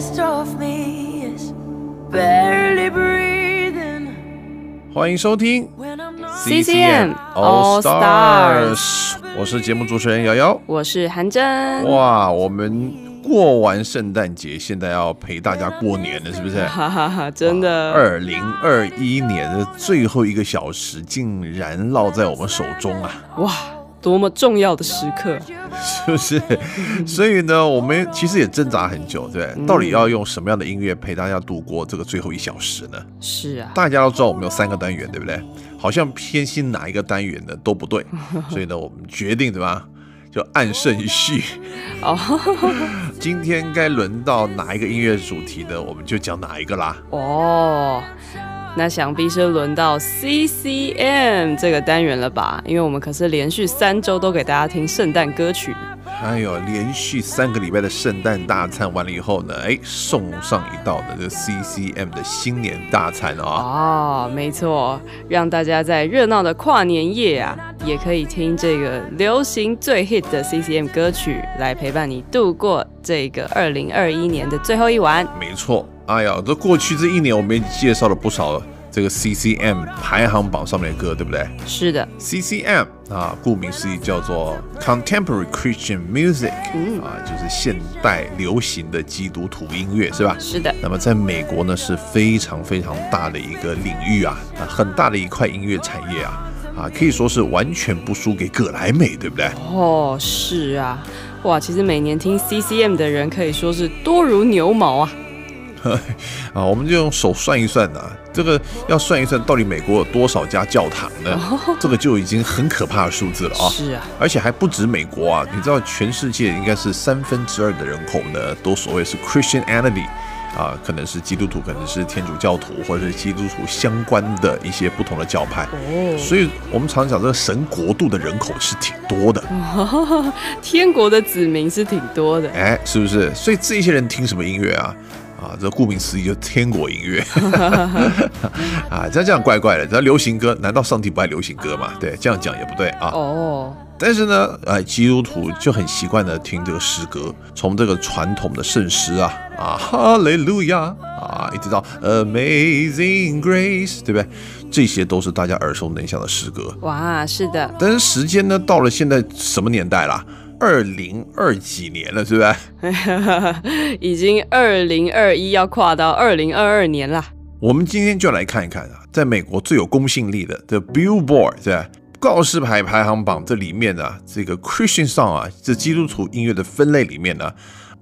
The best of me is barely breathing. 欢迎收听 CCM All Stars，我是节目主持人瑶瑶。我是韩真，哇，我们过完圣诞节，现在要陪大家过年了，是不是？哈哈哈，真的，二零二一年的最后一个小时，竟然落在我们手中啊！哇，多么重要的时刻，是不是？所以呢，我们其实也挣扎很久，对到底要用什么样的音乐陪大家度过这个最后一小时呢？是啊，大家都知道我们有三个单元，对不对？好像偏心哪一个单元的都不对，所以呢，我们决定对吧？就按顺序。哦，今天该轮到哪一个音乐主题呢？我们就讲哪一个啦。哦，那想必是轮到 CCM 这个单元了吧？因为我们可是连续三周都给大家听圣诞歌曲。还有连续三个礼拜的圣诞大餐完了以后呢，哎，送上一道的这个 CCM 的新年大餐啊、哦，没错，让大家在热闹的跨年夜啊，也可以听这个流行最 hit 的 CCM 歌曲，来陪伴你度过这个二零二一年的最后一晚。没错，哎呀，这过去这一年我们也介绍了不少这个 CCM 排行榜上面的歌，对不对是的，？CCM 啊，顾名思义叫做 Contemporary Christian Music，啊，就是现代流行的基督徒音乐，是吧？是的，那么在美国呢是非常非常大的一个领域啊，啊，很大的一块音乐产业啊，啊，可以说是完全不输给葛莱美，对不对？哦，是啊，哇，其实每年听 CCM 的人可以说是多如牛毛啊。啊，我们就用手算一算呐、这个要算一算到底美国有多少家教堂呢？这个就已经很可怕的数字了啊！是啊，而且还不止美国啊，你知道全世界应该是三分之二的人口呢，都所谓是 Christianity 啊，可能是基督徒，可能是天主教徒，或者是基督徒相关的一些不同的教派。哦，所以我们常讲这个神国度的人口是挺多的，天国的子民是挺多的。哎，是不是？所以这些人听什么音乐啊？啊，这顾名思义就天国音乐 啊，这样这样怪怪的。这流行歌，难道上帝不爱流行歌吗？对，这样讲也不对啊。哦，但是呢，哎，基督徒就很习惯的听这个诗歌，从这个传统的圣诗啊啊，哈利路亚啊，一直到 Amazing Grace，对不对？这些都是大家耳熟能详的诗歌。哇，是的，但是时间呢，到了现在什么年代啦？二零二几年了，是不是？已经二零二一要跨到二零二二年了。我们今天就来看一看啊，在美国最有公信力的 The Billboard 对吧告示牌排行榜这里面呢，这个 Christian song 啊，这基督徒音乐的分类里面呢，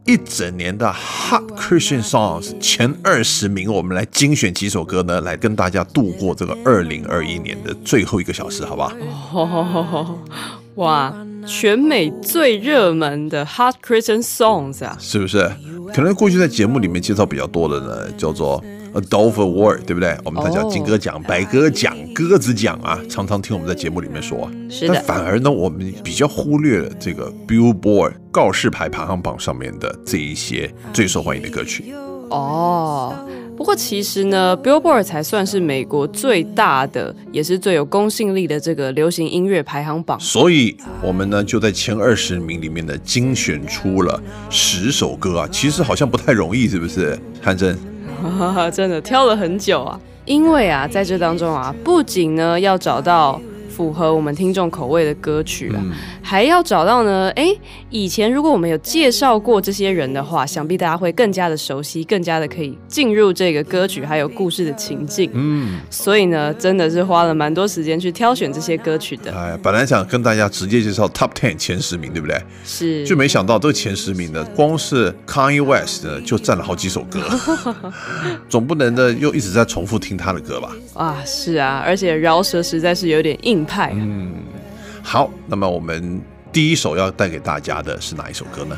一整年的 Hot Christian Songs 前二十名，我们来精选几首歌呢，来跟大家度过这个二零二一年的最后一个小时，好不好？哦，哇，全美最热门的 Hot Christian Songs 啊，是不是？可能过去在节目里面介绍比较多的呢，叫做 Adolph Award，对不对？我们大家哦金歌奖、白鸽奖、鸽子奖啊，常常听我们在节目里面说。是的但反而呢，我们比较忽略了这个 Billboard 告示牌排行榜上面的这一些最受欢迎的歌曲。哦。不过其实呢，Billboard 才算是美国最大的，也是最有公信力的这个流行音乐排行榜。所以，我们呢就在前二十名里面呢精选出了十首歌啊，其实好像不太容易，是不是？汉真，真的挑了很久啊。因为啊，在这当中啊，不仅呢要找到符合我们听众口味的歌曲啊，还要找到呢。哎，以前如果我们有介绍过这些人的话，想必大家会更加的熟悉，更加的可以进入这个歌曲还有故事的情境。嗯，所以呢，真的是花了蛮多时间去挑选这些歌曲的。哎，本来想跟大家直接介绍 Top Ten 前十名，对不对？是，就没想到这个前十名呢，光是 Kanye West 呢就占了好几首歌，总不能呢又一直在重复听他的歌吧？啊，是啊，而且饶舌实在是有点硬派。嗯，好，那么我们第一首要带给大家的是哪一首歌呢？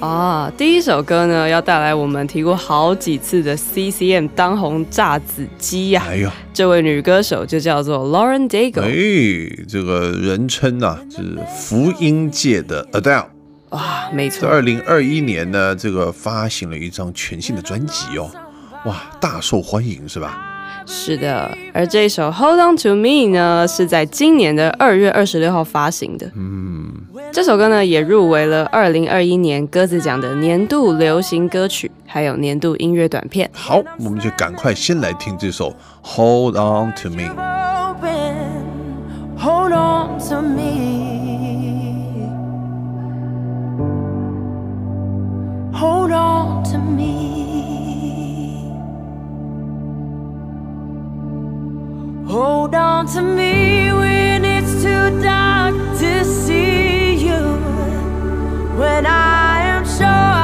啊，第一首歌呢要带来我们提过好几次的 CCM 当红炸子鸡呀。哎呦，这位女歌手就叫做 Lauren Daigle。哎，这个人称啊是福音界的 Adele。哇，没错。在二零二一年呢，这个发行了一张全新的专辑哦，哇，大受欢迎是吧？是的，而这一首《Hold On To Me》呢，是在今年的二月二十六号发行的。嗯，这首歌呢也入围了二零二一年鸽子奖的年度流行歌曲，还有年度音乐短片。好，我们就赶快先来听这首《Hold On To Me》。Hold on to me. Hold on to me. Hold on to me when it's too dark to see you. When I am sure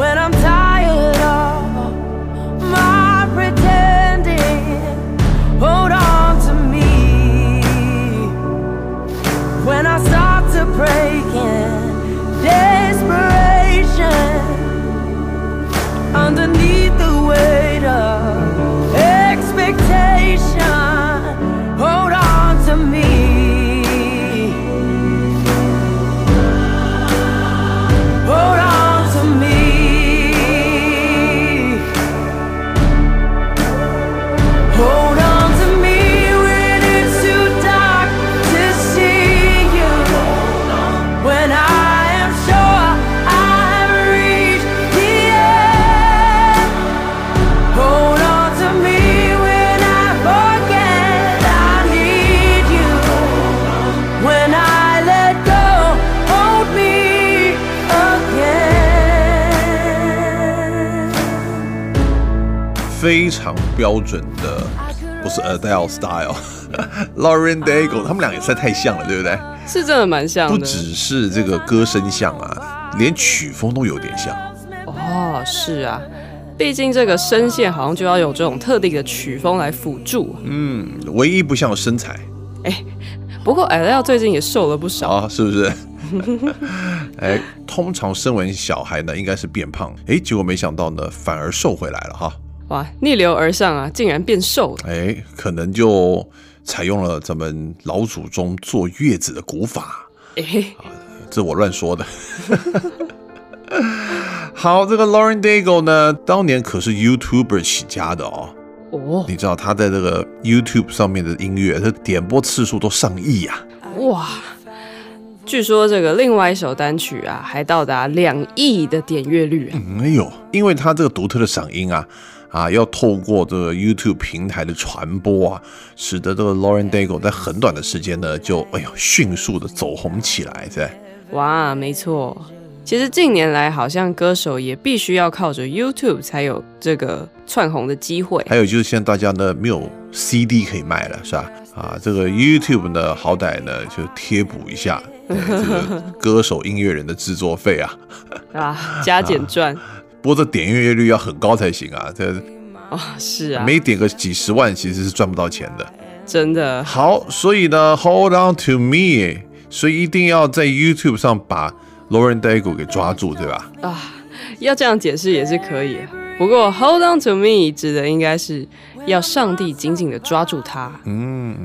when I'm tired 标准的，不是 Adele style，Lauren Daigle，他们俩也实在太像了，对不对？是真的蛮像的。不只是这个歌声像啊，连曲风都有点像。哦，是啊，毕竟这个声线好像就要有这种特定的曲风来辅助。嗯，唯一不像的身材哎，不过 Adele 最近也瘦了不少。啊，是不是？哎，通常生完小孩呢，应该是变胖，哎，结果没想到呢，反而瘦回来了哈。哇，逆流而上啊，竟然变瘦了。哎，可能就采用了咱们老祖宗坐月子的古法。哎，这我乱说的。好，这个 Lauren Daigle 呢，当年可是 YouTuber 起家的哦。哦，你知道他在这个 YouTube 上面的音乐，他点播次数都上亿呀、哇！据说这个另外一首单曲啊，还到达两亿的点阅率啊。嗯哎呦，因为他这个独特的嗓音啊，啊，要透过这个 YouTube 平台的传播啊，使得这个 Lauren Daigle 在很短的时间呢，就哎呦迅速的走红起来，对。哇，没错。其实近年来，好像歌手也必须要靠着 YouTube 才有这个窜红的机会。还有就是现在大家呢没有 CD 可以卖了，是吧？啊，这个 YouTube 呢，好歹呢就贴补一下这个歌手音乐人的制作费啊。啊，加减赚不 过这点阅率要很高才行啊，这啊，是啊，没点个几十万其实是赚不到钱的。真的好，所以呢，Hold on to me，所以一定要在 YouTube 上把 Lauren Daigle 给抓住，对吧？啊，要这样解释也是可以。不过 Hold on to me 指的应该是要上帝紧紧的抓住他。嗯，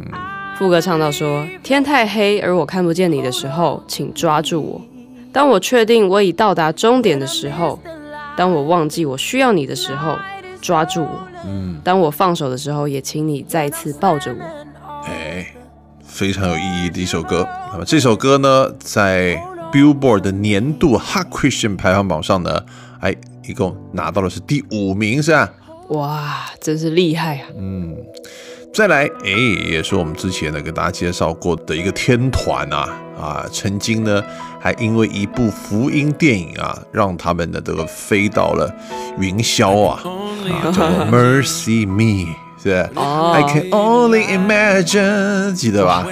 副歌唱到说：“天太黑，而我看不见你的时候，请抓住我。当我确定我已到达终点的时候，当我忘记我需要你的时候，抓住我。嗯，当我放手的时候，也请你再次抱着我。哎，非常有意义的一首歌。那么这首歌呢，在 Billboard 的年度 Hot Christian 排行榜上呢，哎，一共拿到的是第五名，是吧？哇，真是厉害啊！嗯再来，哎，也是我们之前呢给大家介绍过的一个天团啊啊，曾经呢还因为一部福音电影啊，让他们的这个飞到了云霄啊啊，叫做 Mercy Me，是吧、哦 I can only imagine，记得吧？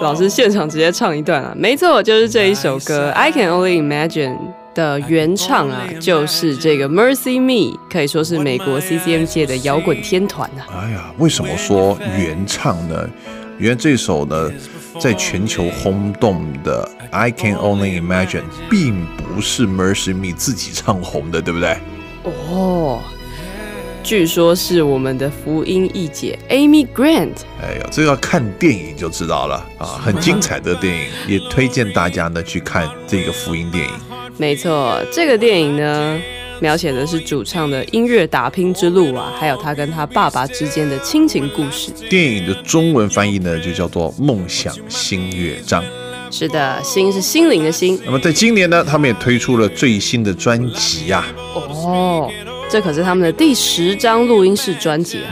老师现场直接唱一段啊，没错，就是这一首歌《I Can Only Imagine》的原唱啊，就是这个 Mercy Me，可以说是美国 CCM 界的摇滚天团啊。哎呀，为什么说原唱呢？原来这首呢，在全球轰动的《I Can Only Imagine》并不是 Mercy Me 自己唱红的，对不对？哦，据说是我们的福音一姐 Amy Grant。哎呀，这个要看电影就知道了啊，很精彩的电影，也推荐大家呢去看这个福音电影。没错，这个电影呢，描写的是主唱的音乐打拼之路啊，还有他跟他爸爸之间的亲情故事。电影的中文翻译呢就叫做《梦想新乐章》。是的，心是心灵的心那么在今年呢，他们也推出了最新的专辑啊，哦，这可是他们的第十张录音室专辑啊。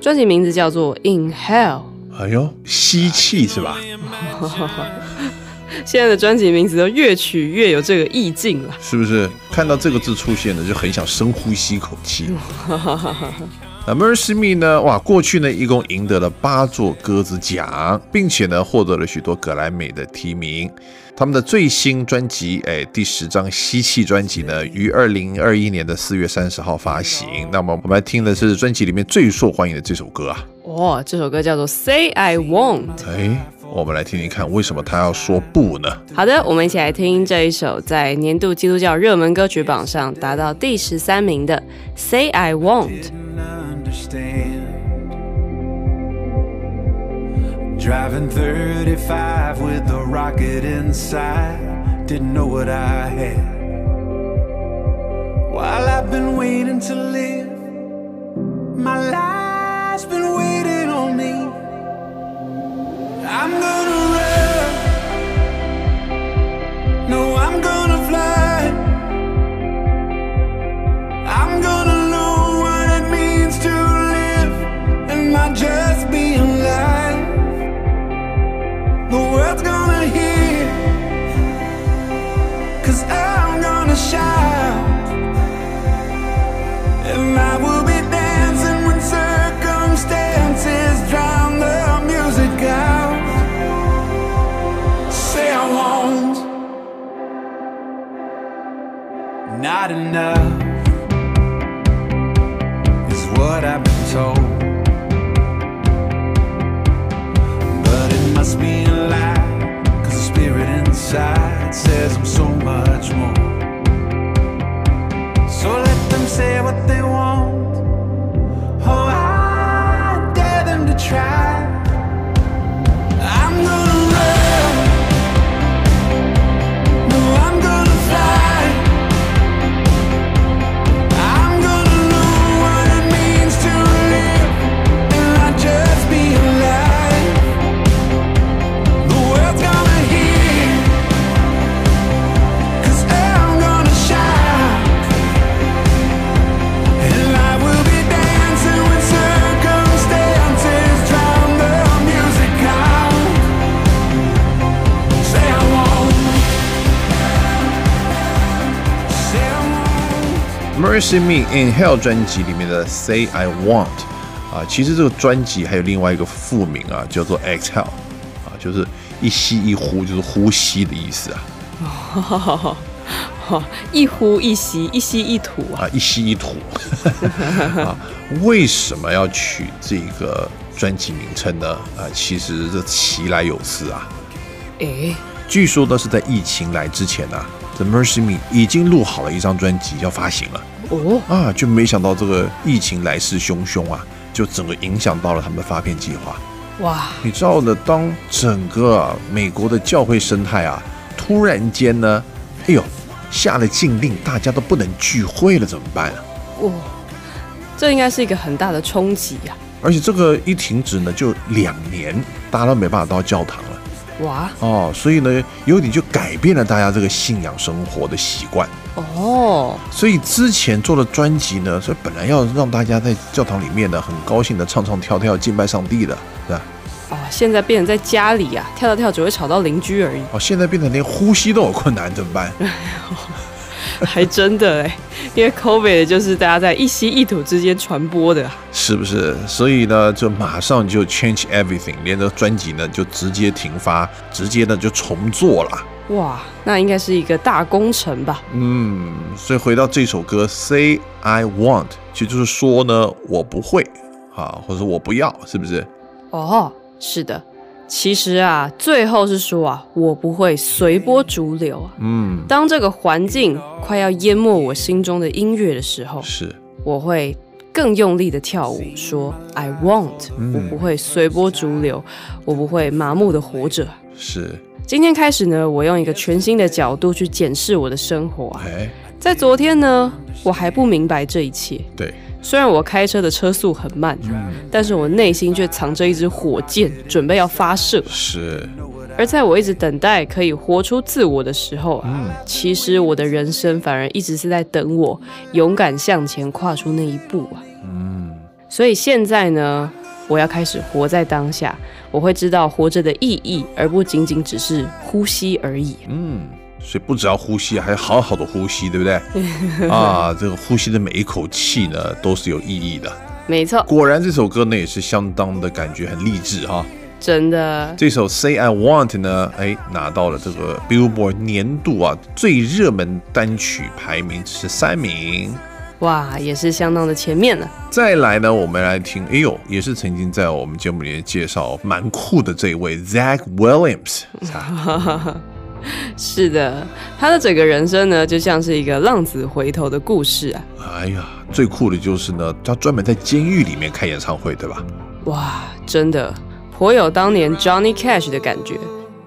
专辑名字叫做《In Hell》。哎呦，吸气是吧？现在的专辑名字都越取越有这个意境了。是不是看到这个字出现呢，就很想深呼吸一口气？那 Mercy Me 呢？哇，过去呢一共赢得了八座鸽子奖，并且呢获得了许多格莱美的提名。他们的最新专辑，哎，第十张吸气专辑呢，于二零二一年的四月三十号发行。那么我们来听的是专辑里面最受欢迎的这首歌啊！哦、这首歌叫做《Say I Won't》。哎，我们来听听看，为什么他要说不呢？好的，我们一起来听这一首在年度基督教热门歌曲榜上达到第十三名的《Say I Won't》。understand. Driving 35 with a rocket inside. Didn't know what I had. While I've been waiting to live, my life's been waiting on me. I'm gonna Not enough is what I've been told. But it must be a lie, cause the spirit inside says I'm so much more. So let them say what they want. Oh, I dare them to try. Mercy Me in Hell 专辑里面的 Say I Want 啊，其实这个专辑还有另外一个副名啊，叫做 Exhale 啊，就是一吸一呼，就是呼吸的意思啊 一呼一吸，一吸一吐啊！啊，一吸一吐 啊。为什么要取这个专辑名称呢？啊，其实这其来有自啊。诶，据说呢是在疫情来之前啊，这 Mercy Me 已经录好了一张专辑要发行了。哦，啊，就没想到这个疫情来势汹汹啊，就整个影响到了他们的发片计划。哇，你知道的，当整个、啊、美国的教会生态啊，突然间呢哎呦，下了禁令，大家都不能聚会了，怎么办啊？哇，这应该是一个很大的冲击啊！而且这个一停止呢，就两年，大家都没办法到教堂了哇哦，所以呢，有点就改变了大家这个信仰生活的习惯。哦，所以之前做的专辑呢，所以本来要让大家在教堂里面呢，很高兴的唱唱跳跳敬拜上帝的，是吧？哦，现在变成在家里啊，跳跳跳只会吵到邻居而已，哦，现在变成连呼吸都有困难，怎么办？还真的哎，因为 COVID 就是大家在一吸一吐之间传播的啊。是不是？所以呢，就马上就 change everything，连着专辑呢就直接停发，直接呢就重做了。哇，那应该是一个大工程吧？嗯，所以回到这首歌 Say I Want，其实就是说呢，我不会啊，或者说我不要，是不是？哦，是的。其实啊，最后是说啊，我不会随波逐流啊。嗯，当这个环境快要淹没我心中的音乐的时候，是，我会更用力的跳舞，说 I won't，、嗯。我不会随波逐流，我不会麻木的活着。是，今天开始呢，我用一个全新的角度去检视我的生活在昨天呢，我还不明白这一切。对，虽然我开车的车速很慢，但是我内心却藏着一支火箭，准备要发射。是，而在我一直等待可以活出自我的时候啊，嗯其实我的人生反而一直是在等我勇敢向前跨出那一步啊。嗯，所以现在呢，我要开始活在当下，我会知道活着的意义，而不仅仅只是呼吸而已。嗯，所以不只要呼吸，还要好好的呼吸，对不对？啊，这个呼吸的每一口气呢，都是有意义的。没错，果然，这首歌呢也是相当的感觉很励志哈。真的这首 Say I Want 呢，哎，拿到了这个 Billboard 年度啊最热门单曲排名十三名。哇，也是相当的前面了。再来呢，我们来听，哎呦，也是曾经在我们节目里面介绍蛮酷的这一位 Zach Williams，是的，他的整个人生呢，就像是一个浪子回头的故事啊。哎呀，最酷的就是呢，他专门在监狱里面开演唱会，对吧？哇，真的颇有当年 Johnny Cash 的感觉。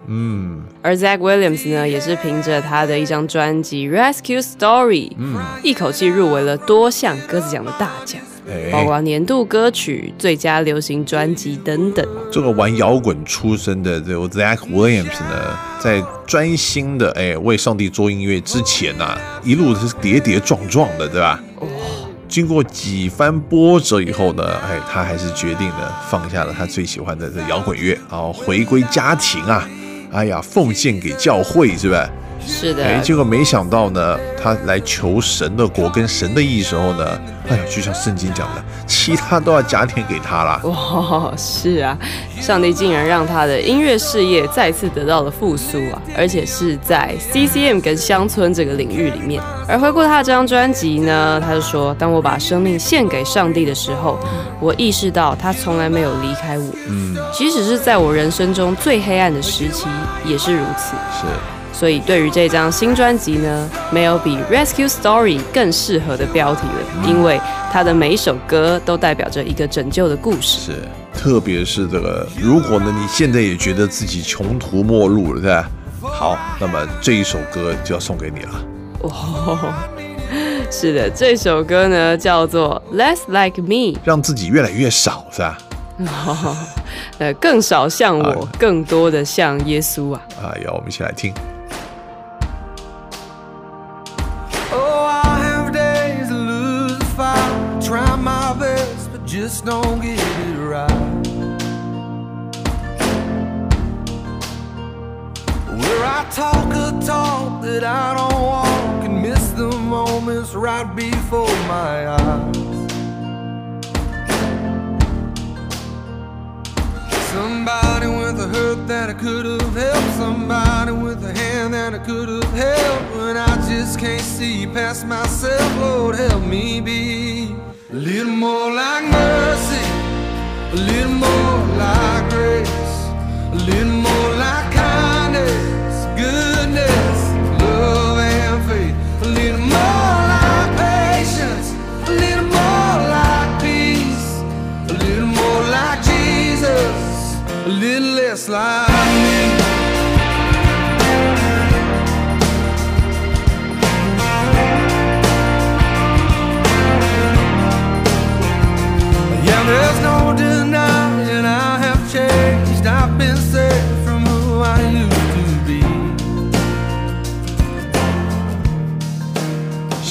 嗯，而 Zach Williams 呢，也是凭着他的一张专辑《Rescue Story》，嗯，一口气入围了多项鸽子奖的大奖，包哎，括年度歌曲、最佳流行专辑等等。这个玩摇滚出身的这个 Zach Williams 呢，在专心的哎为上帝做音乐之前呐、一路是跌跌撞撞的，对吧？经过几番波折以后呢，哎，他还是决定呢放下了他最喜欢的这摇滚乐，然后回归家庭啊，哎呀，奉献给教会，是吧？是的，哎，结果没想到呢，他来求神的国跟神的意时候呢，哎呀，就像圣经讲的，其他都要加添给他啦。哇，是啊，上帝竟然让他的音乐事业再次得到了复苏啊，而且是在 CCM 跟乡村这个领域里面。而回顾他的这张专辑呢，他就说：“当我把生命献给上帝的时候，我意识到他从来没有离开我，嗯，即使是在我人生中最黑暗的时期也是如此。是。所以对于这张新专辑呢，没有比 Rescue Story 更适合的标题了，因为它的每一首歌都代表着一个拯救的故事。是，特别是这个，如果呢你现在也觉得自己穷途末路了，对吧？好，那么这一首歌就要送给你了。哦，是的，这首歌呢叫做《Less Like Me 让自己越来越少，是吧？》，呃，更少像我啊，更多的像耶稣啊。啊，要，我们一起来听。Just don't get it right. Where I talk a talk that I don't walk and miss the moments right before my eyes. Somebody with a hurt that I could have helped. Somebody with a hand that I could have held. When I just can't see past myself, Lord, help me be a little more like mercy, a little more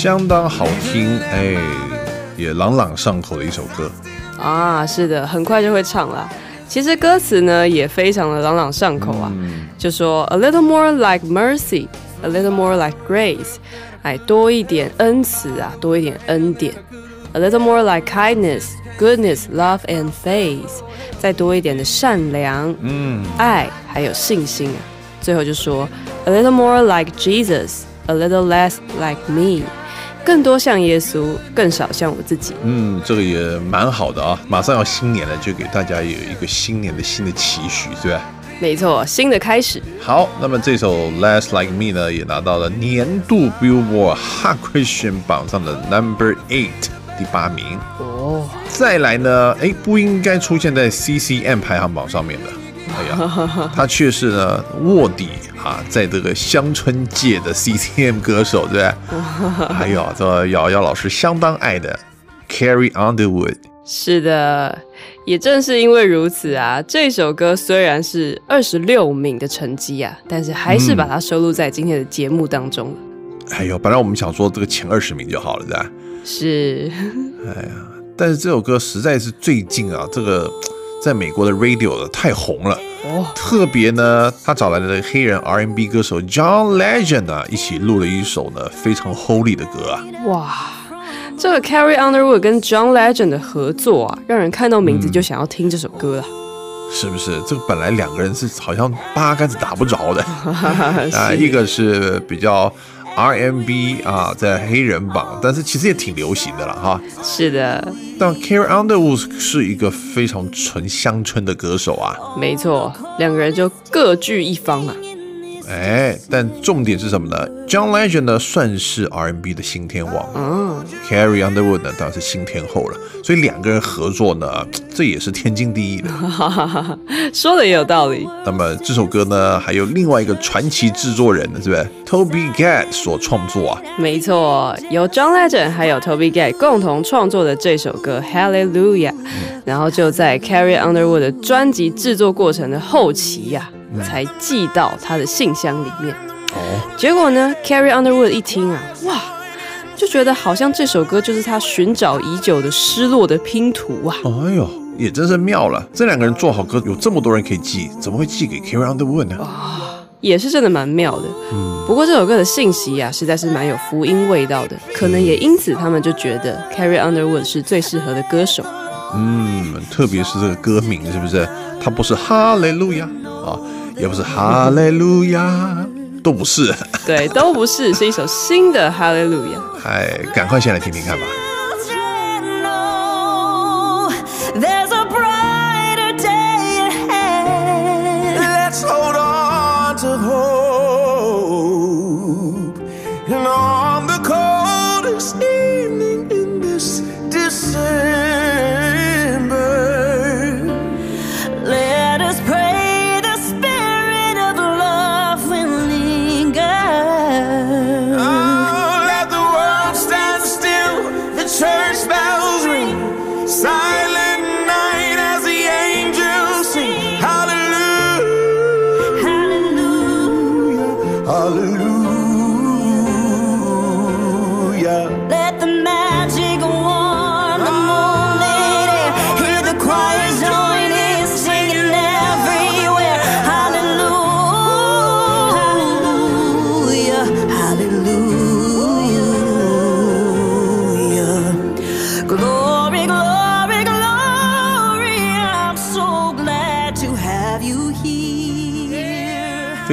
相当好听，哎，也朗朗上口的一首歌。啊，是的，很快就会唱了。其实歌词呢也非常的朗朗上口啊，就说 A little more like mercy, a little more like grace，哎，多一点恩慈啊，多一点恩典。A little more like kindness, goodness, love and faith，再多一点的善良、嗯，爱还有信心啊。最后就说 A little more like Jesus, a little less like me，更多像耶稣，更少像我自己。嗯，这个也蛮好的啊！马上要新年了，就给大家有一个新年的新的期许，对吧？没错，新的开始。好，那么这首《Less Like Me》呢，也拿到了年度 Billboard Hot Christian 榜上的 Number Eight 第八名。哦，再来呢，哎，不应该出现在 CCM 排行榜上面的。哎呀，他却是呢卧底啊，在这个乡村界的 CCM 歌手，对不对？还有这瑶瑶老师相当爱的 Carrie Underwood。是的，也正是因为如此啊，这首歌虽然是二十六名的成绩啊，但是还是把它收录在今天的节目当中了。哎呦，本来我们想说这个前二十名就好了，对吧？是，哎呀但是这首歌实在是最近啊，这个在美国的 radio 的太红了。哦，特别呢，他找来了黑人 R&B 歌手 John Legend 啊，一起录了一首呢非常 holy 的歌啊。哇，这个 Carrie Underwood 跟 John Legend 的合作啊，让人看到名字就想要听这首歌啊。是不是？这个本来两个人是好像八竿子打不着的 啊，是一个是比较 R&B 啊，在黑人榜，但是其实也挺流行的了哈。是的，但 Carrie Underwood 是一个非常纯乡村的歌手啊，没错，两个人就各据一方啊。哎，但重点是什么呢？John Legend 呢算是 R&B 的新天王，嗯，Carrie Underwood 呢当然是新天后了，所以两个人合作呢，这也是天经地义的。哈哈哈哈，说的也有道理。那么这首歌呢，还有另外一个传奇制作人呢，是不是？Toby Gad 所创作啊。没错，由 John Legend 还有 Toby Gad 共同创作的这首歌《Hallelujah》，然后就在 Carrie Underwood 的专辑制作过程的后期呀、才寄到他的信箱里面。哦，结果呢，Carrie Underwood 一听啊，哇，就觉得好像这首歌就是他寻找已久的失落的拼图啊。哎呦，也真是妙了。这两个人做好歌，有这么多人可以寄，怎么会寄给 Carrie Underwood 呢？也是真的蛮妙的。不过这首歌的信息啊，实在是蛮有福音味道的，可能也因此他们就觉得 Carrie Underwood 是最适合的歌手。嗯，特别是这个歌名，是不是？它不是哈雷路亚啊，也不是哈利路亚，都不是。对，都不是，是一首新的 Hallelujah。哎，赶快先来听听看吧。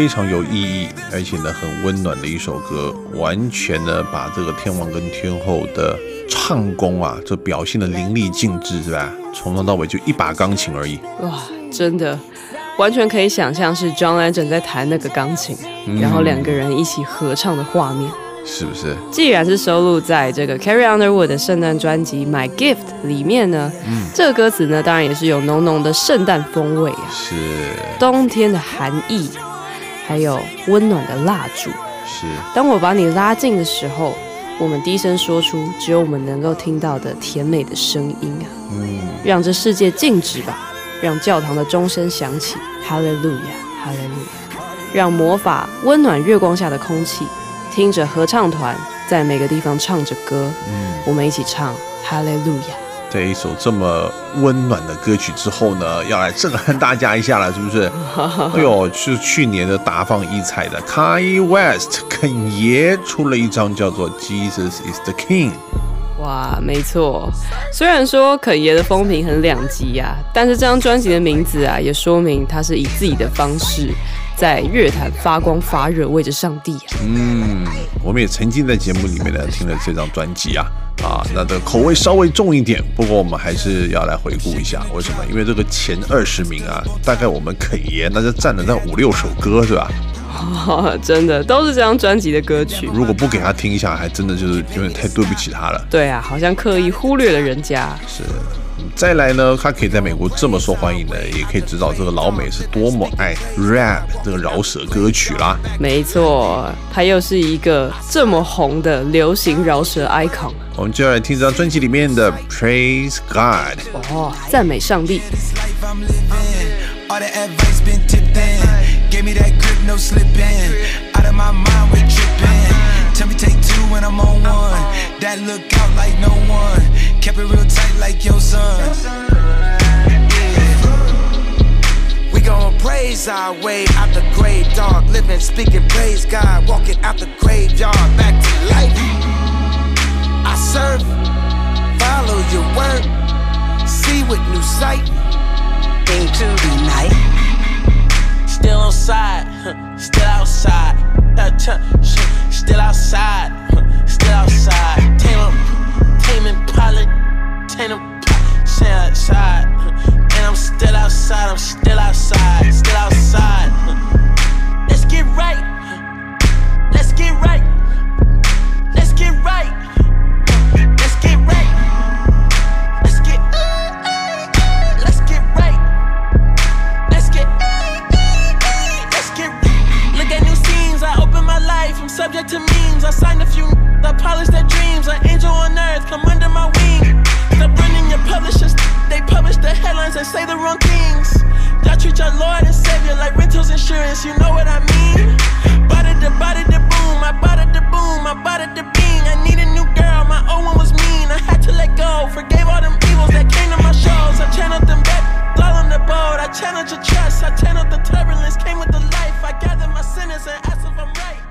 非常有意义，而且呢很温暖的一首歌，完全呢把这个天王跟天后的唱功啊，这表现的淋漓尽致，是吧？从头到尾就一把钢琴而已。哇，真的，完全可以想象是 John Legend 在弹那个钢琴，然后两个人一起合唱的画面。是不是？既然是收录在这个 Carrie Underwood 的圣诞专辑《My Gift》里面呢，这个歌词呢，当然也是有浓浓的圣诞风味啊，是冬天的寒意，还有温暖的蜡烛。是，当我把你拉近的时候，我们低声说出只有我们能够听到的甜美的声音啊，嗯，让这世界静止吧，让教堂的钟声响起，哈利路亚，哈利路亚，让魔法温暖月光下的空气，听着合唱团在每个地方唱着歌，嗯。我们一起唱哈利路亚。在一首这么温暖的歌曲之后呢，要来震撼大家一下了，是不是？哎呦，是去年的大放异彩的 Kanye West 肯爷出了一张叫做《Jesus Is the King》。哇，没错。虽然说肯爷的风评很两极呀，但是这张专辑的名字啊，也说明他是以自己的方式在乐坛发光发热，为着上帝啊。嗯，我们也曾经在节目里面呢听了这张专辑啊，啊，那的口味稍微重一点，不过我们还是要来回顾一下，为什么？因为这个前二十名啊，大概我们肯爷那就占了那五六首歌是吧？真的都是这张专辑的歌曲。如果不给他听一下，还真的就是有点太对不起他了。对啊，好像刻意忽略了人家。是，再来呢，他可以在美国这么受欢迎呢，也可以知道这个老美是多么爱 rap 这个饶舌歌曲啦。没错，他又是一个这么红的流行饶舌 icon 我们就要来听这张专辑里面的 Praise God。哦，赞美上帝。Gave me that grip, no slipping. Out of my mind, we tripping. Tell me take two when I'm on one. That look out like no one. Kept it real tight like your son. We gon' praise our way out the grave, dog. Living, speaking, praise God. Walking out the graveyard, back to life. I serve, follow your word, see with new sight into the night. Still on side, huh, still outside. Still outside, still outside. Tame 'em, taming pilot, tame 'em, stay outside. And I'm still outside, I'm still outside, still outside. Let's get right, let's get right, let's get right, life. To memes. I signed a few. I polish their dreams. An angel on earth, come under my wing. Stop running your publishers. They publish the headlines and say the wrong things. Y'all treat your Lord and Savior like rentals insurance. You know what I mean? Bada the bada the boom. I bada the boom. I bada the bing. I need a new girl. My old one was mean. I had to let go. Forgave all them evils that came to my shows. I channeled them back. All on the boat. I channeled your trust. I channeled the turbulence. Came with the life. I gathered my sinners and asked if I'm right.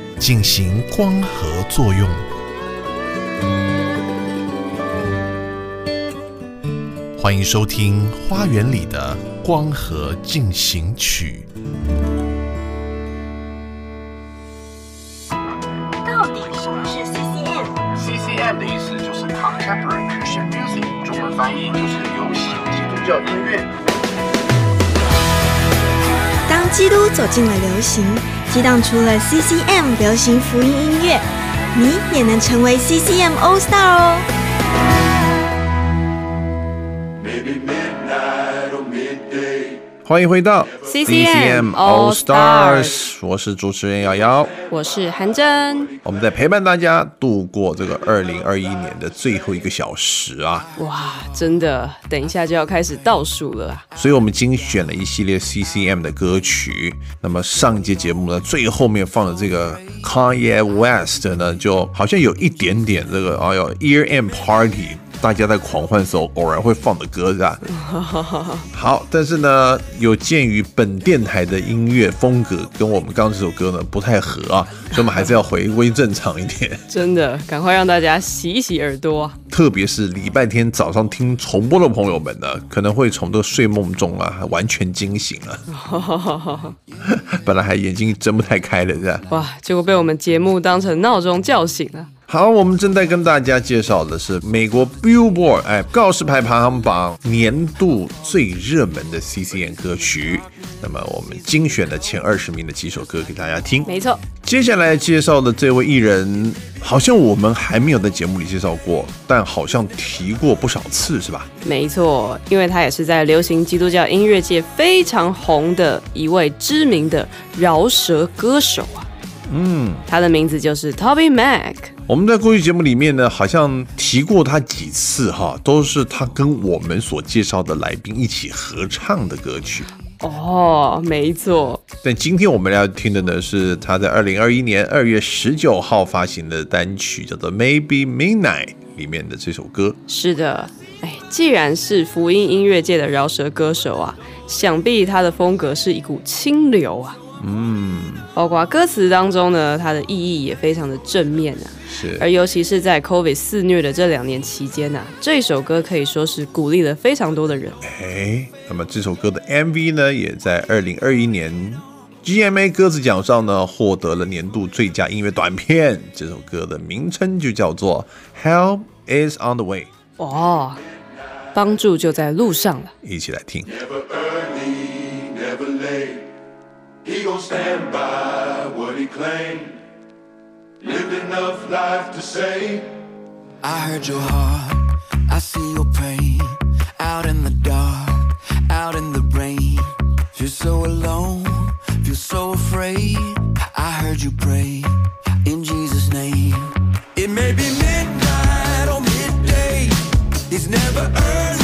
进行光合作用。欢迎收听《花园里的光合进行曲》。到底什么是 CCM？CCM 的意思就是 Contemporary Christian Music，中文翻译就是流行基督教音乐。当基督走进了流行，激荡出了 CCM 流行福音音乐，你也能成为 CCM All Star 哦！欢迎回到 CCM All All Stars，我是主持人瑶瑶。我是韩真。我们在陪伴大家度过这个二零二一年的最后一个小时啊，哇，真的，等一下就要开始倒数了啊！所以我们精选了一系列 CCM 的歌曲。那么上一节节目呢，最后面放的这个 Kanye West 呢，就好像有一点点这个，哎呦，Year End Party。大家在狂欢的时候偶然会放的歌是吧？好，但是呢，有鉴于本电台的音乐风格跟我们刚刚这首歌呢不太合啊，所以我们还是要回归正常一点。真的，赶快让大家洗一洗耳朵啊！特别是礼拜天早上听重播的朋友们呢，可能会从这个睡梦中啊完全惊醒了。本来还眼睛睁不太开的，是吧？哇，结果被我们节目当成闹钟叫醒了。好，我们正在跟大家介绍的是美国 Billboard 哎告示牌排行榜年度最热门的 CCM 歌曲。那么我们精选了前二十名的几首歌给大家听。没错，接下来介绍的这位艺人，好像我们还没有在节目里介绍过，但好像提过不少次，是吧？没错，因为他也是在流行基督教音乐界非常红的一位知名的饶舌歌手啊。嗯，他的名字就是 Toby Mac。我们在过去节目里面呢，好像提过他几次哈，都是他跟我们所介绍的来宾一起合唱的歌曲。哦，没错，但今天我们要听的呢，是他在二零二一年二月十九号发行的单曲，叫做《Maybe Midnight》里面的这首歌。是的，哎，既然是福音音乐界的饶舌歌手啊，想必他的风格是一股清流啊。嗯，包括歌词当中呢，它的意义也非常的正面啊。是，而尤其是在 COVID 肆虐的这两年期间呐、这首歌可以说是鼓励了非常多的人。哎，那么这首歌的 MV 呢，也在二零二一年 GMA 歌词奖上呢获得了年度最佳音乐短片。这首歌的名称就叫做《Help Is on the Way》，哦，帮助就在路上了。一起来听。He gon' stand by what he claimed. Lived enough life to say. I heard your heart, I see your pain. Out in the dark, out in the rain. Feel so alone, feel so afraid. I heard you pray in Jesus' name. It may be midnight or midday. It's never early,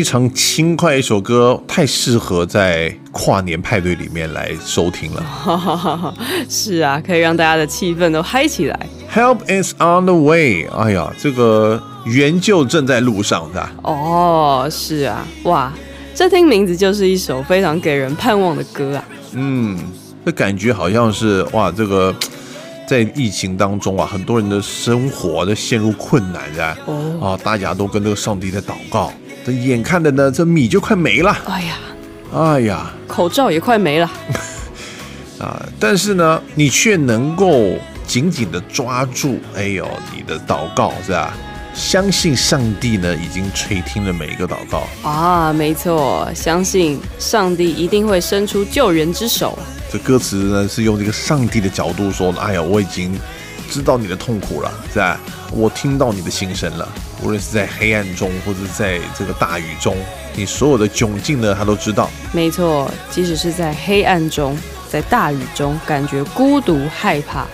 非常轻快一首歌，太适合在跨年派对里面来收听了。是啊，可以让大家的气氛都嗨起来。Help is on the way。哎呀，这个援救正在路上，是吧？哦，是啊，哇，这听名字就是一首非常给人盼望的歌啊。嗯，这感觉好像是哇，这个在疫情当中啊，很多人的生活都陷入困难，是吧？哦，啊，大家都跟这个上帝在祷告。这眼看着呢，这米就快没了。哎呀，哎呀，口罩也快没了。啊！但是呢，你却能够紧紧的抓住，哎呦，你的祷告是吧？相信上帝呢，已经垂听了每一个祷告。啊，没错，相信上帝一定会伸出救人之手。这歌词呢是用这个上帝的角度说的，哎呀，我已经知道你的痛苦了，是吧？我听到你的心声了，无论是在黑暗中，或者在这个大雨中，你所有的窘境呢，他都知道。没错，即使是在黑暗中，在大雨中，感觉孤独害怕，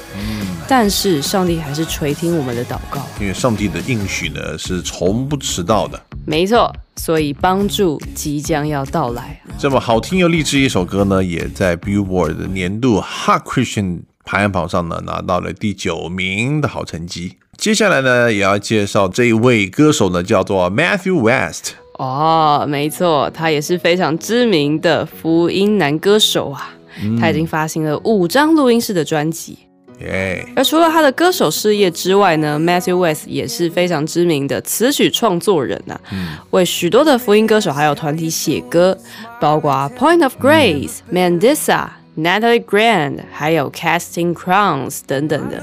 但是上帝还是垂听我们的祷告。因为上帝的应许呢是从不迟到的。没错，所以帮助即将要到来。这么好听又励志一首歌呢，也在 Billboard 的年度 Hot Christian 排行榜上呢拿到了第九名的好成绩。接下来呢，也要介绍这一位歌手呢，叫做 Matthew West。哦，没错，他也是非常知名的福音男歌手啊。他已经发行了五张录音室的专辑，耶、而除了他的歌手事业之外呢，Matthew West 也是非常知名的词曲创作人呐、为许多的福音歌手还有团体写歌，包括 Point of Grace、Mandisa、Natalie Grant，还有 Casting Crowns 等等的。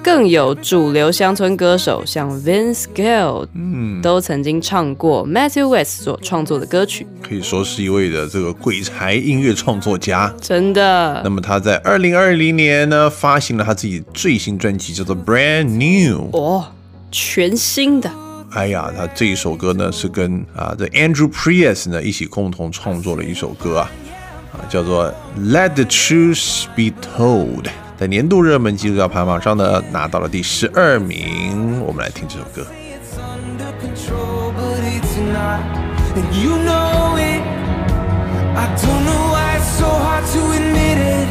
更有主流乡村歌手像 Vince Gill，嗯，都曾经唱过 Matthew West 所创作的歌曲，可以说是一位的这个鬼才音乐创作家。真的那。么他在二零二零年呢，发行了他自己最新专辑，叫做《Brand New》。哦，全新的，哎呀，他这一首歌呢是跟啊这 Andrew Prius 呢一起共同创作了一首歌啊，啊叫做《Let the Truth Be Told》，在年度热门基督教排行榜上呢拿到了第十二名。我们来听这首歌。 It's under control, but it's not. And you know it. I don't know why it's so hard to admit it.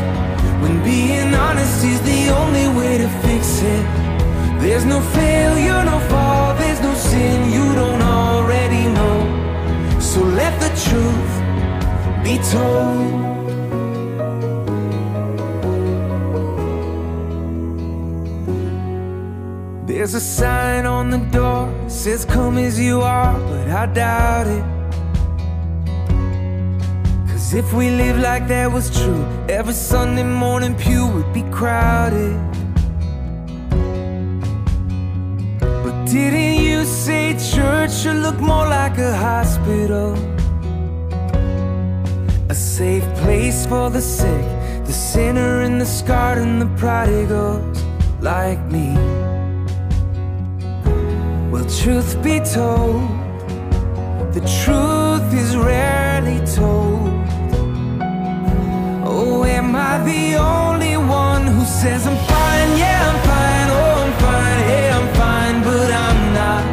When being honest is the only way to fix it. There's no failure, no fall, there's no sin you don't already know. So let the truth be told. There's a sign on the door says come as you are, but I doubt it. Cause if we live like that was true, every Sunday morning pew would be crowded. But didn't you say church should look more like a hospital? Safe place for the sick, the sinner and the scarred and the prodigals like me. Well, truth be told, the truth is rarely told. Oh, am I the only one who says I'm fine? Yeah, I'm fine. Oh, I'm fine. Hey, I'm fine, but I'm not.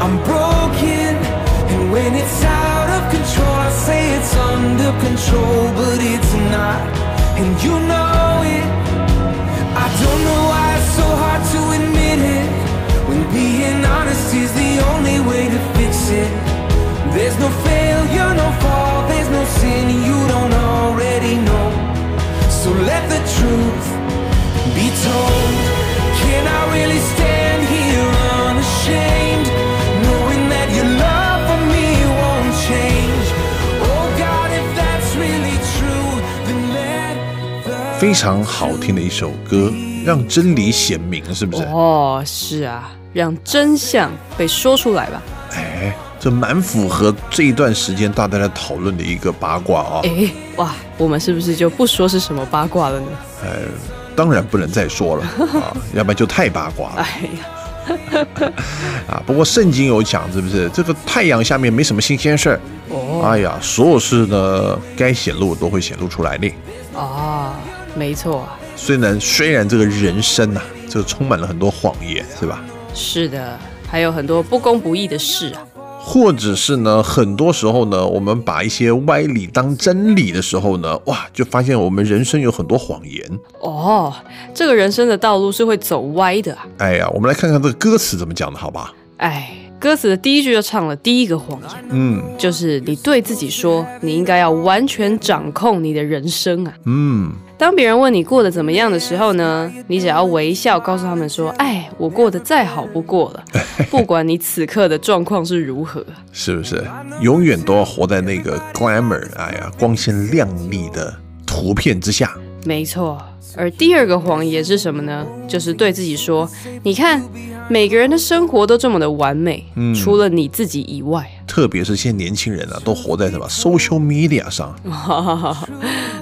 I'm broken, and when it's control, I say it's under control, but it's not. And you know it. I don't know why it's so hard to admit it. When being honest is the only way to fix it. There's no failure, no fall, there's no sin you don't already know. So let the truth be told. Can I really 非常好听的一首歌，让真理显明，是不是？哦，是啊，让真相被说出来吧。哎，这蛮符合这一段时间大家在讨论的一个八卦啊、哎，哇，我们是不是就不说是什么八卦了呢？哎当然不能再说了啊，要不然就太八卦了哎呀，啊。不过圣经有讲，是不是？这个太阳下面没什么新鲜事儿。哦哎呀，所有事呢，该显露都会显露出来的。哦，没错，虽然虽然这个人生呐、这个充满了很多谎言，是吧？是的，还有很多不公不义的事啊。或者是呢，很多时候呢，我们把一些歪理当真理的时候呢，哇，就发现我们人生有很多谎言。哦，这个人生的道路是会走歪的啊。哎呀，我们来看看这个歌词怎么讲的，好吧？哎，歌词的第一句就唱了第一个谎言，嗯就是你对自己说，你应该要完全掌控你的人生啊。嗯，当别人问你过得怎么样的时候呢，你只要微笑告诉他们说：“哎，我过得再好不过了，不管你此刻的状况是如何。是不是？永远都要活在那个 glamour，哎呀，光鲜亮丽的图片之下。”没错。而第二个谎言是什么呢？就是对自己说：“你看，每个人的生活都这么的完美，除了你自己以外。特别是现在年轻人啊，都活在什么 social media 上。”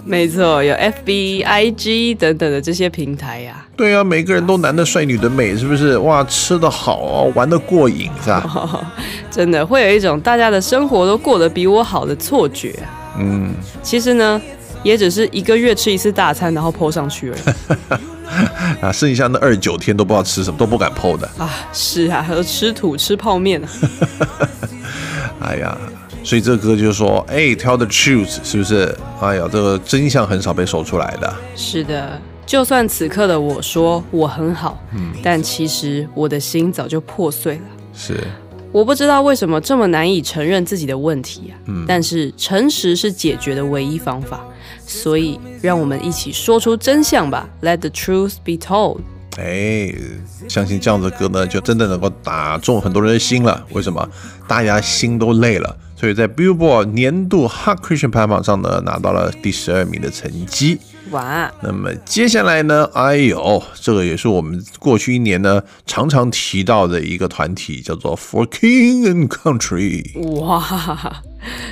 没错，有 FB、IG 等等的这些平台呀、对啊，每个人都男的帅，女的美，是不是？哇，吃的好哦，玩的过瘾，是吧？真的会有一种大家的生活都过得比我好的错觉。嗯，其实呢，也只是一个月吃一次大餐，然后 PO 上去而已 啊，剩下那二十九天都不知道吃什么，都不敢 PO 的。啊。是啊，还有吃土、吃泡面啊。哎呀，所以这个歌就是说，哎，tell the truth，是不是？哎呀，这个真相很少被说出来的。是的，就算此刻的我说我很好，嗯但其实我的心早就破碎了。是，我不知道为什么这么难以承认自己的问题啊，嗯但是诚实是解决的唯一方法，所以让我们一起说出真相吧，Let the truth be told。哎，相信这样的歌呢，就真的能够打中很多人的心了。为什么？大家心都累了，所以在 Billboard 年度 Hot Christian 排行榜上呢，拿到了第十二名的成绩。哇，那么接下来呢？哎呦，这个也是我们过去一年呢常常提到的一个团体，叫做 For King and Country。哇，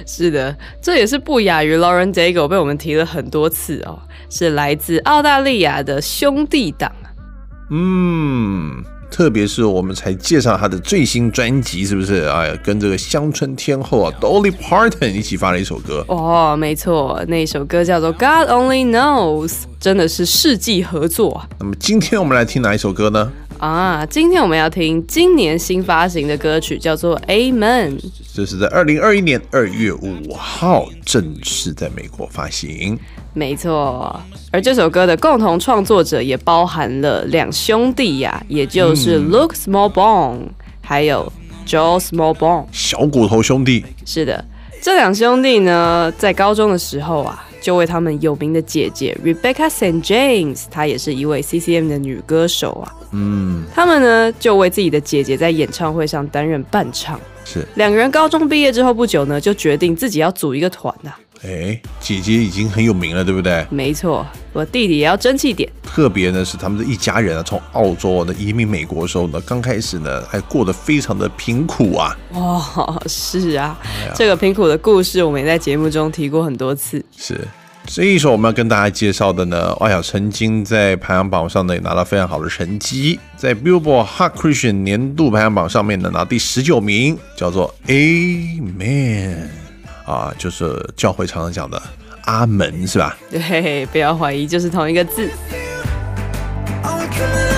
是的，这也是不亚于 Lauren Daigle 被我们提了很多次哦，是来自澳大利亚的兄弟党啊。嗯，特别是我们才介绍他的最新专辑，是不是？哎，跟这个乡村天后啊 Dolly Parton 一起发了一首歌。哦，没错，那首歌叫做 God Only Knows，真的是世纪合作啊。那么今天我们来听哪一首歌呢？啊，今天我们要听今年新发行的歌曲，叫做 Amen。这是在二零二一年二月五号正式在美国发行。没错，而这首歌的共同创作者也包含了两兄弟呀、也就是嗯 Luke Smallbone，、还有 Joel Smallbone。小骨头兄弟，是的，这两兄弟呢，在高中的时候啊，就为他们有名的姐姐 Rebecca St. James，她也是一位 CCM 的女歌手啊。嗯，他们呢，就为自己的姐姐在演唱会上担任伴唱。是，两个人高中毕业之后不久呢，就决定自己要组一个团呐、哎，姐姐已经很有名了，对不对？没错，我弟弟也要争气点。特别呢是他们的一家人啊，从澳洲呢移民美国的时候呢，刚开始呢还过得非常的贫苦啊。哦，是啊，哎这个贫苦的故事我们也在节目中提过很多次。是，这一首我们要跟大家介绍的呢，哎呀，曾经在排行榜上呢也拿到非常好的成绩，在 Billboard Hot Christian 年度排行榜上面呢拿第十九名，叫做 Amen 啊，就是教会常常讲的阿门，是吧？对，不要怀疑，就是同一个字。I'm coming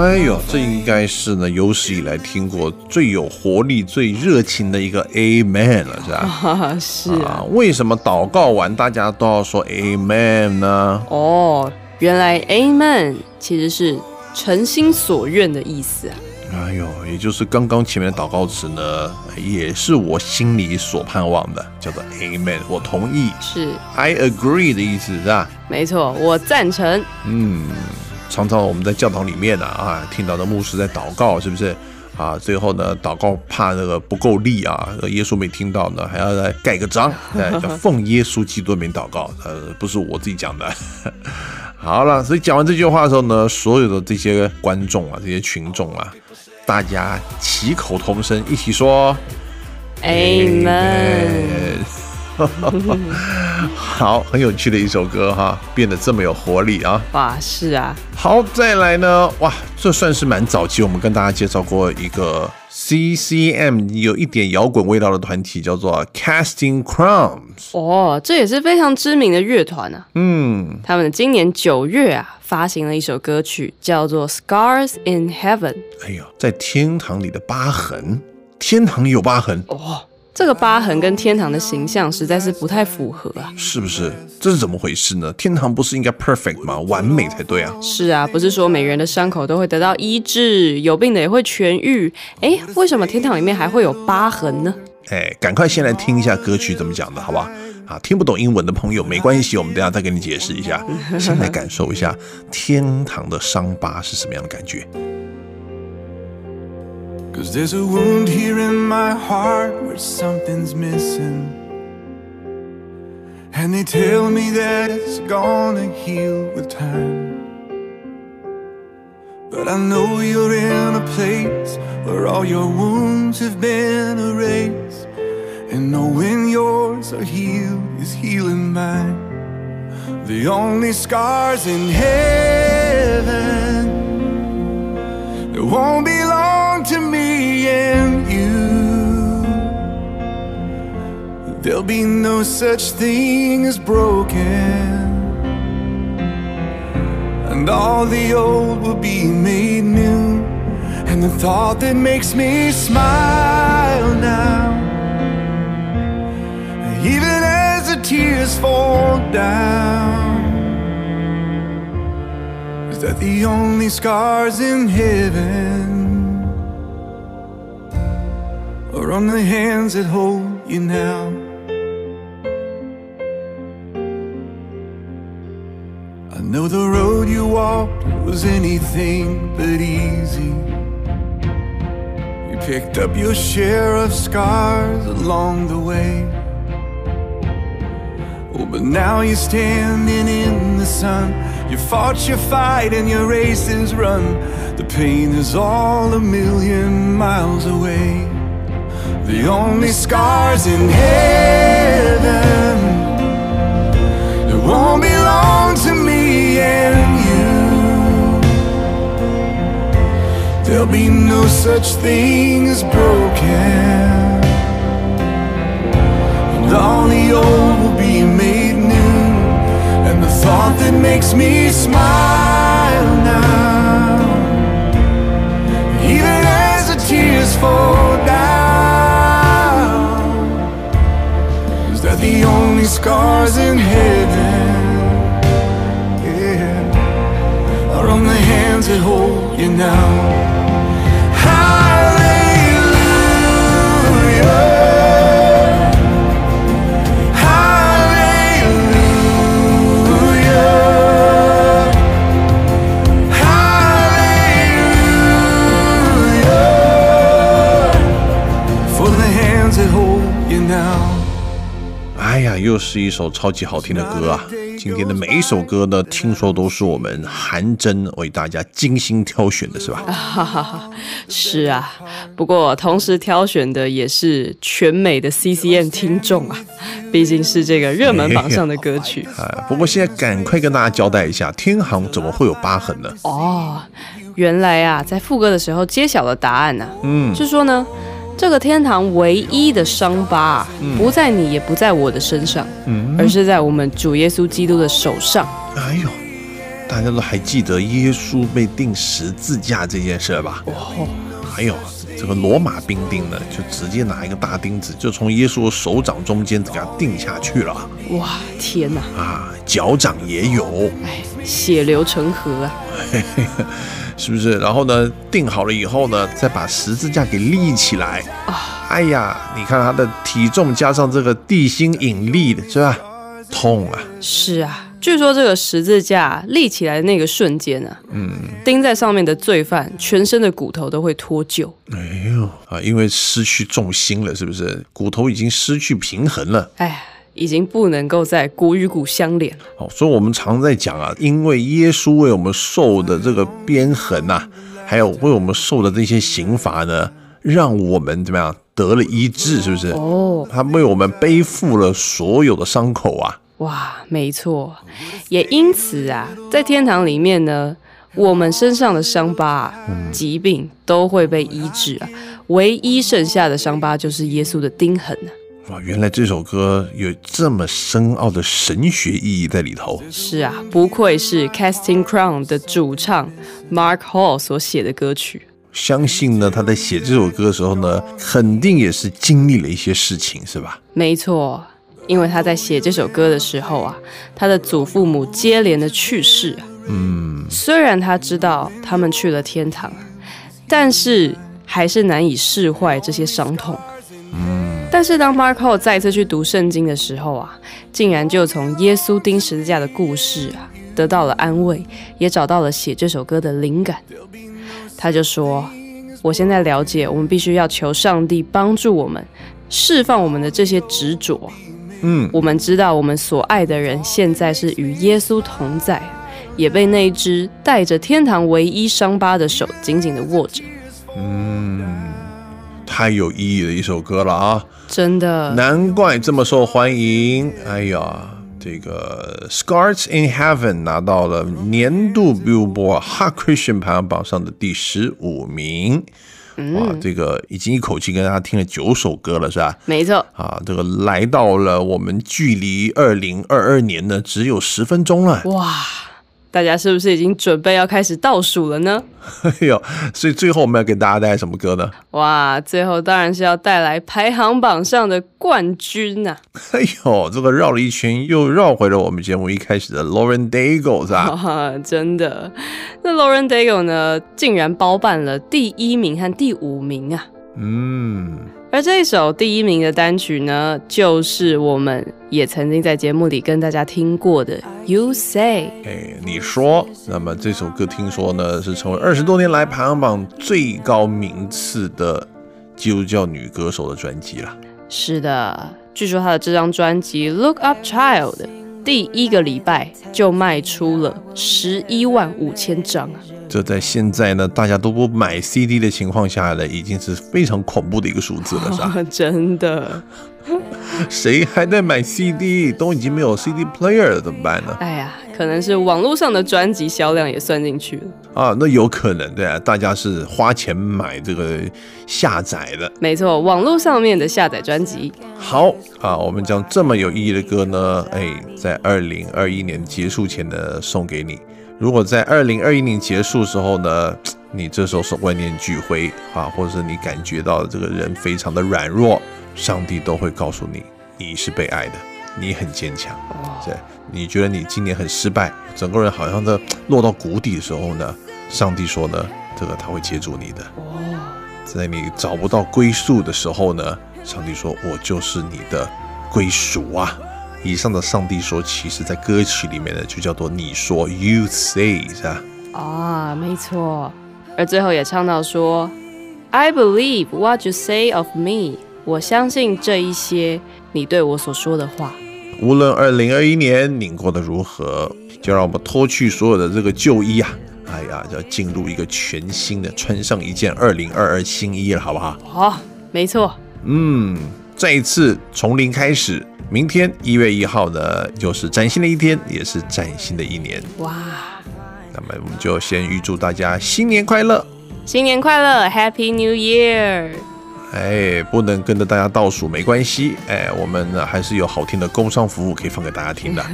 哎呦，这应该是呢有史以来听过最有活力、最热情的一个 Amen 了，是吧？是啊。啊，为什么祷告完大家都要说 Amen 呢？哦，原来 Amen 其实是诚心所愿的意思啊。哎呦，也就是刚刚前面的祷告词呢，也是我心里所盼望的，叫做 Amen，我同意是，，I agree 的意思是吧？没错，我赞成。嗯，常常我们在教堂里面呢啊，听到的牧师在祷告，是不是？啊，最后呢，祷告怕那个不够力啊，耶稣没听到呢，还要来盖个章，哎，叫奉耶稣基督的名祷告，呃，不是我自己讲的。好了，所以讲完这句话的时候呢，所有的这些观众啊，这些群众啊，大家齐口同声，一起说 Amen。好，很有趣的一首歌哈，变得这么有活力啊！哇，是啊，好，再来呢，哇，这算是蛮早期，我们跟大家介绍过一个 CCM 有一点摇滚味道的团体，叫做 Casting Crowns。哦，这也是非常知名的乐团啊。嗯，他们今年九月啊，发行了一首歌曲，叫做《Scars in Heaven》。哎呦，在天堂里的疤痕，天堂有疤痕，哦，这个疤痕跟天堂的形象实在是不太符合啊。是不是？这是怎么回事呢？天堂不是应该 perfect 吗？完美才对啊！是啊，不是说每个人的伤口都会得到医治，有病的也会痊愈。诶，为什么天堂里面还会有疤痕呢？哎，赶快先来听一下歌曲怎么讲的，好吧？啊，听不懂英文的朋友没关系，我们等下再给你解释一下。先来感受一下天堂的伤疤是什么样的感觉。Cause there's a wound here in my heart where something's missing. And they tell me that it's gonna heal with time. But I know you're in a place where all your wounds have been erased. And knowing yours are healed is healing mine. The only scars in heaven it won't to and you. There'll be no such thing as broken. and all the old will be made new. And the thought that makes me smile now, even as the tears fall down, is that the only scars in heaven are on the hands that hold you now. I know the road you walked was anything but easy. You picked up your share of scars along the way. Oh, but now you're standing in the sun. You fought your fight and your race is run. The pain is all a million miles away. The only scars in heaven it won't belong to me and you. There'll be no such thing as broken. And all the old will be made new. And the thought that makes me smile now, even as the tears fall the only scars in heaven, yeah, are on the hands that hold you now. 又是一首超级好听的歌啊！今天的每一首歌呢，听说都是我们韩真为大家精心挑选的，是吧？哈哈哈，是啊，不过同时挑选的也是全美的 C C N 听众啊，毕竟是这个热门榜上的歌曲。哎，不过现在赶快跟大家交代一下，天行怎么会有疤痕呢？哦，原来啊，在副歌的时候揭晓了答案呢、嗯，是说呢，这个天堂唯一的伤疤、啊，不在你，也不在我的身上，嗯而是在我们主耶稣基督的手上。哎呦，大家都还记得耶稣被钉十字架这件事吧？哦，还有这个罗马兵丁呢，就直接拿一个大钉子，就从耶稣的手掌中间给他钉下去了哇，天哪，啊！脚掌也有，哎，血流成河啊！是不是？然后呢，定好了以后呢，再把十字架给立起来啊！哎呀，你看他的体重加上这个地心引力的，是吧？痛啊！是啊，据说这个十字架立起来的那个瞬间啊，嗯，钉在上面的罪犯全身的骨头都会脱臼。哎呦啊，因为失去重心了，是不是？骨头已经失去平衡了。哎，已经不能够再骨与骨相连了。哦，所以我们常在讲啊，因为耶稣为我们受的这个鞭痕呐、还有为我们受的这些刑罚呢，让我们怎么样得了医治，是不是？哦，他为我们背负了所有的伤口啊。哇，没错，也因此啊，在天堂里面呢，我们身上的伤疤、啊、疾病都会被医治啊，唯一剩下的伤疤就是耶稣的钉痕啊。哇，原来这首歌有这么深奥的神学意义在里头。是啊，不愧是 Casting Crown 的主唱 Mark Hall 所写的歌曲。相信呢，他在写这首歌的时候呢，肯定也是经历了一些事情，是吧？没错，因为他在写这首歌的时候啊，他的祖父母接连的去世啊。嗯，虽然他知道他们去了天堂，但是还是难以释怀这些伤痛。嗯，但是当 Hall 再次去读圣经的时候啊，竟然就从耶稣钉十字架的故事啊得到了安慰，也找到了写这首歌的灵感。他就说：“我现在了解，我们必须要求上帝帮助我们，释放我们的这些执着。嗯，我们知道我们所爱的人现在是与耶稣同在，也被那一只带着天堂唯一伤疤的手紧紧的握着。嗯，太有意义的一首歌了啊！真的，难怪这么受欢迎。哎呀，这个《Scars in Heaven》拿到了年度 Billboard Hot Christian 排行榜上的第十五名。哇，这个已经一口气跟大家听了九首歌了，是吧？没错，啊，这个来到了我们距离二零二二年呢只有十分钟了。哇，大家是不是已经准备要开始倒数了呢？哎呦，所以最后我们要给大家带来什么歌呢？哇，最后当然是要带来排行榜上的冠军呐、哎呦，这个绕了一圈，又绕回了我们节目一开始的 Lauren Daigle 是吧？啊！真的，那 Lauren Daigle 呢，竟然包办了第一名和第五名啊！嗯，而这一首第一名的单曲呢，就是我们也曾经在节目里跟大家听过的《You Say》。哎，你说，那么这首歌听说呢是成为二十多年来排行榜最高名次的基督教女歌手的专辑了。是的，据说她的这张专辑《Look Up Child》第一个礼拜就卖出了十一万五千张啊！这在现在呢大家都不买 CD 的情况下呢，已经是非常恐怖的一个数字了，是吧？真的，谁还在买 CD？都已经没有 CD player 了，怎么办呢？哎呀，可能是网络上的专辑销量也算进去了。啊，那有可能对啊，大家是花钱买这个下载的。没错，网络上面的下载专辑。好啊，我们将这么有意义的歌呢，哎，在二零二一年结束前呢送给你。如果在二零二一年结束的时候呢，你这时候是万念俱灰啊，或者是你感觉到这个人非常的软弱，上帝都会告诉你，你是被爱的，你很坚强。对，你觉得你今年很失败，整个人好像在落到谷底的时候呢，上帝说呢，这个他会接住你的。在你找不到归宿的时候呢，上帝说：“我就是你的归属啊。”以上的上帝说，其实在歌曲里面呢，就叫做你说 “You say” 是吧？啊，没错。而最后也唱到说：“I believe what you say of me。”我相信这一些你对我所说的话。无论二零二一年你过得如何，就让我们脱去所有的这个旧衣啊，哎呀，要进入一个全新的，穿上一件二零二二新衣了，好不好？好、没错。嗯，再一次从零开始。明天一月一号呢，又是崭新的一天，也是崭新的一年。哇，那么我们就先预祝大家新年快乐！新年快乐，Happy New Year！哎，不能跟着大家倒数没关系，哎，我们呢还是有好听的工商服务可以放给大家听的。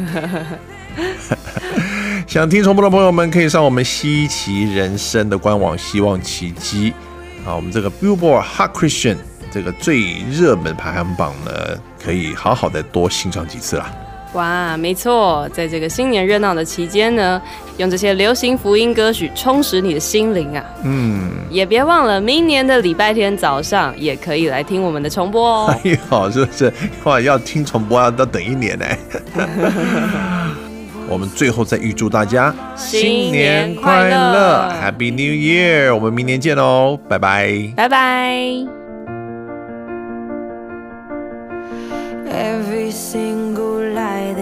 想听重播的朋友们，可以上我们西奇人生的官网，希望奇迹啊，我们这个 Billboard Hot Christian 这个最热门排行榜呢，可以好好的多欣赏几次了。哇，没错，在这个新年热闹的期间呢，用这些流行福音歌曲充实你的心灵啊！嗯，也别忘了明年的礼拜天早上也可以来听我们的重播哦。哎呦，是不是？哇，要听重播要要等一年呢。我们最后再预祝大家新年快乐，Happy New Year！我们明年见喽，拜拜。拜拜。Every single